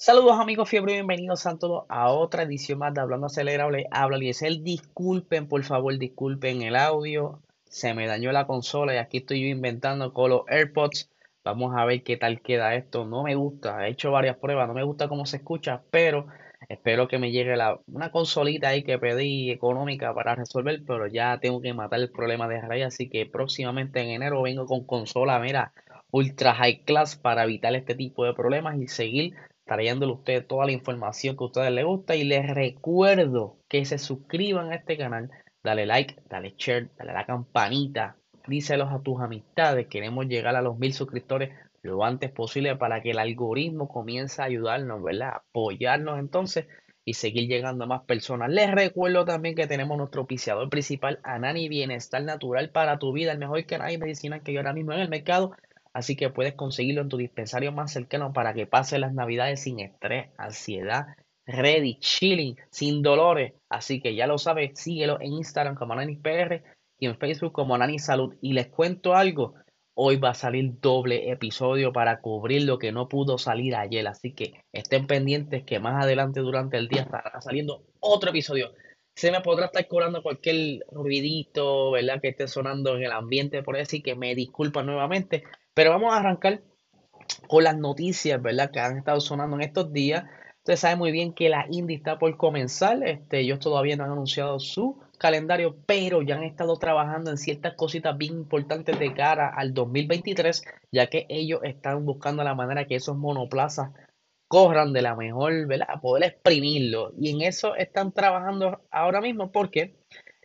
Saludos amigos fiebre, bienvenidos a todos a otra edición más de Hablando Acelerable. Habla el disculpen, por favor, disculpen el audio. Se me dañó la consola y aquí estoy yo inventando con los AirPods. Vamos a ver qué tal queda esto. No me gusta, he hecho varias pruebas, no me gusta cómo se escucha, pero espero que me llegue la, una consolita ahí que pedí económica para resolver, pero ya tengo que matar el problema de raíz, así que próximamente en enero vengo con consola, mira, ultra high class para evitar este tipo de problemas y seguir trayéndole a ustedes toda la información que a ustedes les gusta y les recuerdo que se suscriban a este canal, dale like, dale share, dale la campanita, díselos a tus amistades, queremos llegar a los mil suscriptores lo antes posible para que el algoritmo comience a ayudarnos, ¿verdad? Apoyarnos entonces y seguir llegando a más personas. Les recuerdo también que tenemos nuestro oficiador principal, Anani Bienestar Natural para tu vida, el mejor canal de medicina que hay ahora mismo en el mercado Así que puedes conseguirlo en tu dispensario más cercano para que pases las navidades sin estrés, ansiedad, ready, chilling, sin dolores. Así que ya lo sabes, síguelo en Instagram como PR y en Facebook como Nani Salud. Y les cuento algo, hoy va a salir doble episodio para cubrir lo que no pudo salir ayer. Así que estén pendientes que más adelante durante el día estará saliendo otro episodio. Se me podrá estar cobrando cualquier ruidito, ¿verdad? Que esté sonando en el ambiente por así que me disculpan nuevamente. Pero vamos a arrancar con las noticias, ¿verdad? Que han estado sonando en estos días. Ustedes saben muy bien que la Indy está por comenzar. Este, ellos todavía no han anunciado su calendario, pero ya han estado trabajando en ciertas cositas bien importantes de cara al 2023, ya que ellos están buscando la manera que esos monoplazas corran de la mejor, ¿verdad? Poder exprimirlo. Y en eso están trabajando ahora mismo porque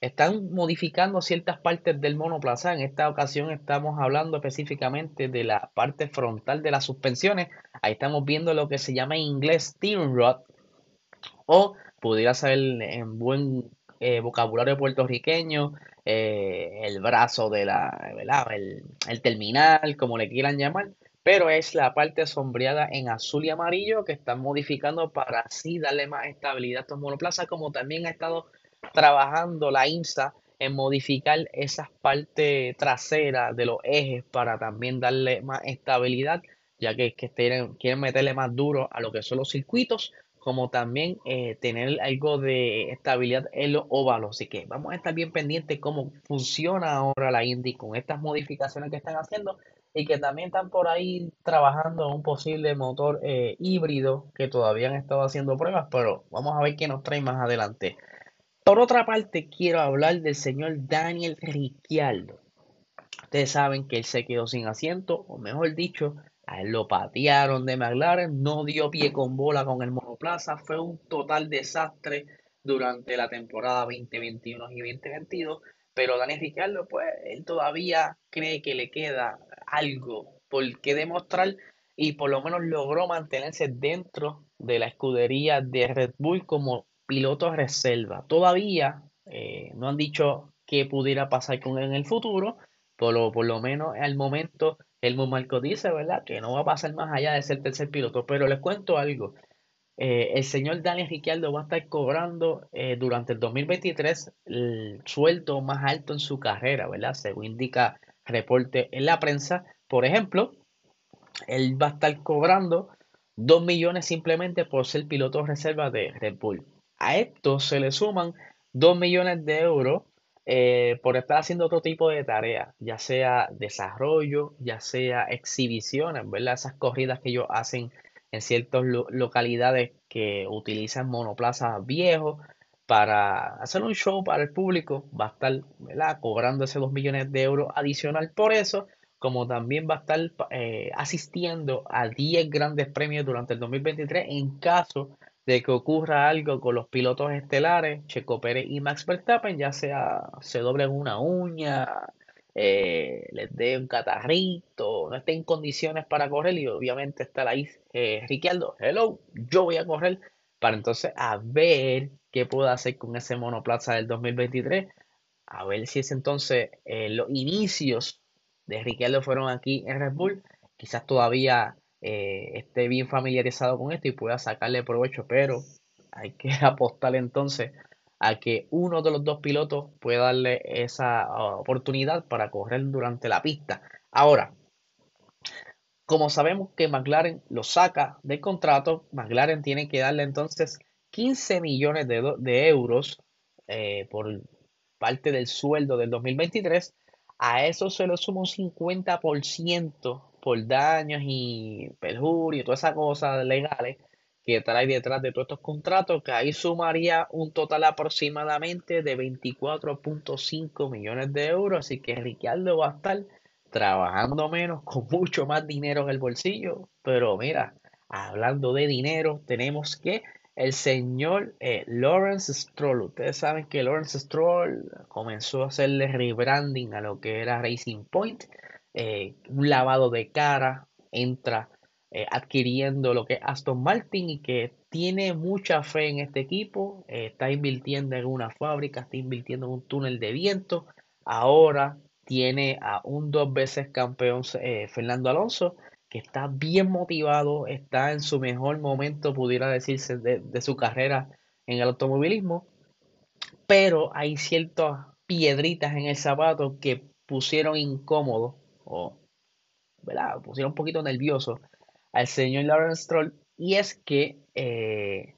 están modificando ciertas partes del monoplaza. En esta ocasión estamos hablando específicamente de la parte frontal de las suspensiones. Ahí estamos viendo lo que se llama en inglés steering rod o pudiera ser en buen eh, vocabulario puertorriqueño eh, el brazo de la, El, el terminal, como le quieran llamar pero es la parte sombreada en azul y amarillo que están modificando para así darle más estabilidad a estos monoplazas, como también ha estado trabajando la IMSA en modificar esas partes traseras de los ejes para también darle más estabilidad, ya que, que quieren, quieren meterle más duro a lo que son los circuitos, como también eh, tener algo de estabilidad en los óvalos. Así que vamos a estar bien pendientes cómo funciona ahora la Indy con estas modificaciones que están haciendo y que también están por ahí trabajando un posible motor eh, híbrido que todavía han estado haciendo pruebas, pero vamos a ver qué nos trae más adelante. Por otra parte, quiero hablar del señor Daniel Ricciardo. Ustedes saben que él se quedó sin asiento, o mejor dicho, a él lo patearon de McLaren, no dio pie con bola con el monoplaza, fue un total desastre durante la temporada 2021 y 2022. Pero Daniel Ricciardo, pues, él todavía cree que le queda algo por qué demostrar y por lo menos logró mantenerse dentro de la escudería de Red Bull como piloto reserva. Todavía eh, no han dicho qué pudiera pasar con él en el futuro, por lo, por lo menos al momento el Marco dice, ¿verdad? Que no va a pasar más allá de ser tercer piloto. Pero les cuento algo. Eh, el señor Daniel Ricciardo va a estar cobrando eh, durante el 2023 el sueldo más alto en su carrera, ¿verdad? Según indica reporte en la prensa. Por ejemplo, él va a estar cobrando 2 millones simplemente por ser piloto reserva de Red Bull. A esto se le suman 2 millones de euros eh, por estar haciendo otro tipo de tareas, ya sea desarrollo, ya sea exhibiciones, ¿verdad? Esas corridas que ellos hacen en ciertas localidades que utilizan monoplazas viejos para hacer un show para el público, va a estar cobrando ese 2 millones de euros adicional por eso, como también va a estar eh, asistiendo a 10 grandes premios durante el 2023 en caso de que ocurra algo con los pilotos estelares, Checo Pérez y Max Verstappen, ya sea se doblen una uña, eh, les dé un catarrito, no esté en condiciones para correr y obviamente está ahí eh, Riqueldo, hello, yo voy a correr para entonces a ver qué puedo hacer con ese monoplaza del 2023, a ver si es entonces eh, los inicios de Riqueldo fueron aquí en Red Bull, quizás todavía eh, esté bien familiarizado con esto y pueda sacarle provecho, pero hay que apostar entonces a que uno de los dos pilotos pueda darle esa uh, oportunidad para correr durante la pista. Ahora, como sabemos que McLaren lo saca del contrato, McLaren tiene que darle entonces 15 millones de, euros eh, por parte del sueldo del 2023. A eso se le suma un 50% por daños y perjurio y todas esas cosas legales que trae detrás de todos estos contratos, que ahí sumaría un total aproximadamente de 24.5 millones de euros. Así que Ricardo va a estar trabajando menos, con mucho más dinero en el bolsillo. Pero mira, hablando de dinero, tenemos que el señor eh, Lawrence Stroll. Ustedes saben que Lawrence Stroll comenzó a hacerle rebranding a lo que era Racing Point. Eh, un lavado de cara, entra eh, adquiriendo lo que es Aston Martin y que tiene mucha fe en este equipo, eh, está invirtiendo en una fábrica, está invirtiendo en un túnel de viento, ahora tiene a un dos veces campeón Fernando Alonso, que está bien motivado, está en su mejor momento, pudiera decirse, de, su carrera en el automovilismo, pero hay ciertas piedritas en el zapato que pusieron incómodo o ¿verdad? pusieron un poquito nervioso al señor Lawrence Stroll y es que eh,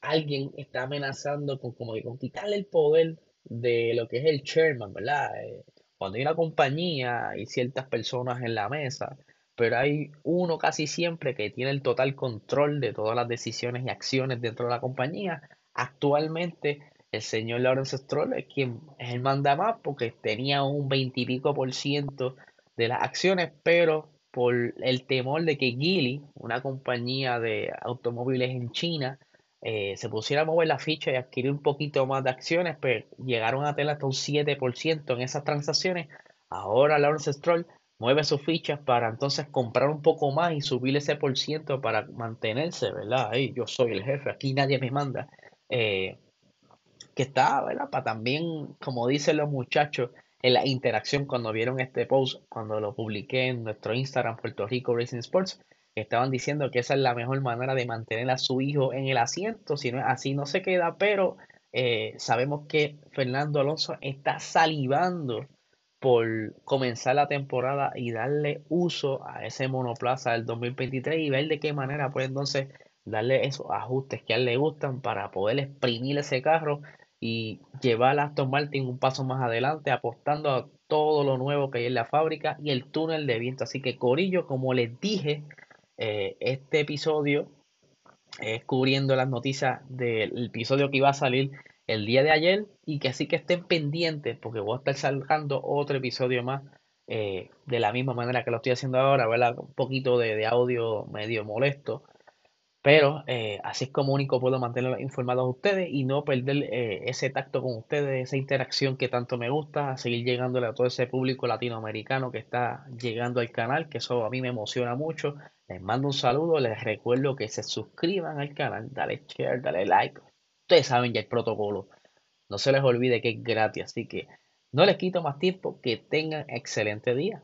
alguien está amenazando con como que con quitarle el poder de lo que es el chairman, ¿verdad? Eh, cuando hay una compañía hay ciertas personas en la mesa, pero hay uno casi siempre que tiene el total control de todas las decisiones y acciones dentro de la compañía. Actualmente el señor Lawrence Stroll es quien es el manda más porque tenía un veintipico por ciento de las acciones, pero por el temor de que Geely, una compañía de automóviles en China, eh, se pusiera a mover la ficha y adquirir un poquito más de acciones, pero pues llegaron a tener hasta un 7% en esas transacciones. Ahora Lawrence Stroll mueve sus fichas para entonces comprar un poco más y subir ese por ciento para mantenerse, ¿verdad? yo soy el jefe, aquí nadie me manda. Eh, que está, ¿verdad? Para también, como dicen los muchachos, en la interacción cuando vieron este post, cuando lo publiqué en nuestro Instagram Puerto Rico Racing Sports, estaban diciendo que esa es la mejor manera de mantener a su hijo en el asiento, si no así no se queda, pero eh, sabemos que Fernando Alonso está salivando por comenzar la temporada y darle uso a ese monoplaza del 2023 y ver de qué manera puede entonces darle esos ajustes que a él le gustan para poder exprimir ese carro y llevar a Aston Martin un paso más adelante, apostando a todo lo nuevo que hay en la fábrica y el túnel de viento. Así que Corillo, como les dije, eh, este episodio es cubriendo las noticias del episodio que iba a salir el día de ayer y que así que estén pendientes porque voy a estar sacando otro episodio más eh, de la misma manera que lo estoy haciendo ahora, ¿verdad? Un poquito de, de audio medio molesto pero eh, así es como único puedo mantenerlos informados a ustedes y no perder eh, ese tacto con ustedes, esa interacción que tanto me gusta, seguir llegándole a todo ese público latinoamericano que está llegando al canal, que eso a mí me emociona mucho. Les mando un saludo, les recuerdo que se suscriban al canal, dale share, dale like. Ustedes saben ya el protocolo. No se les olvide que es gratis, así que no les quito más tiempo, que tengan excelente día.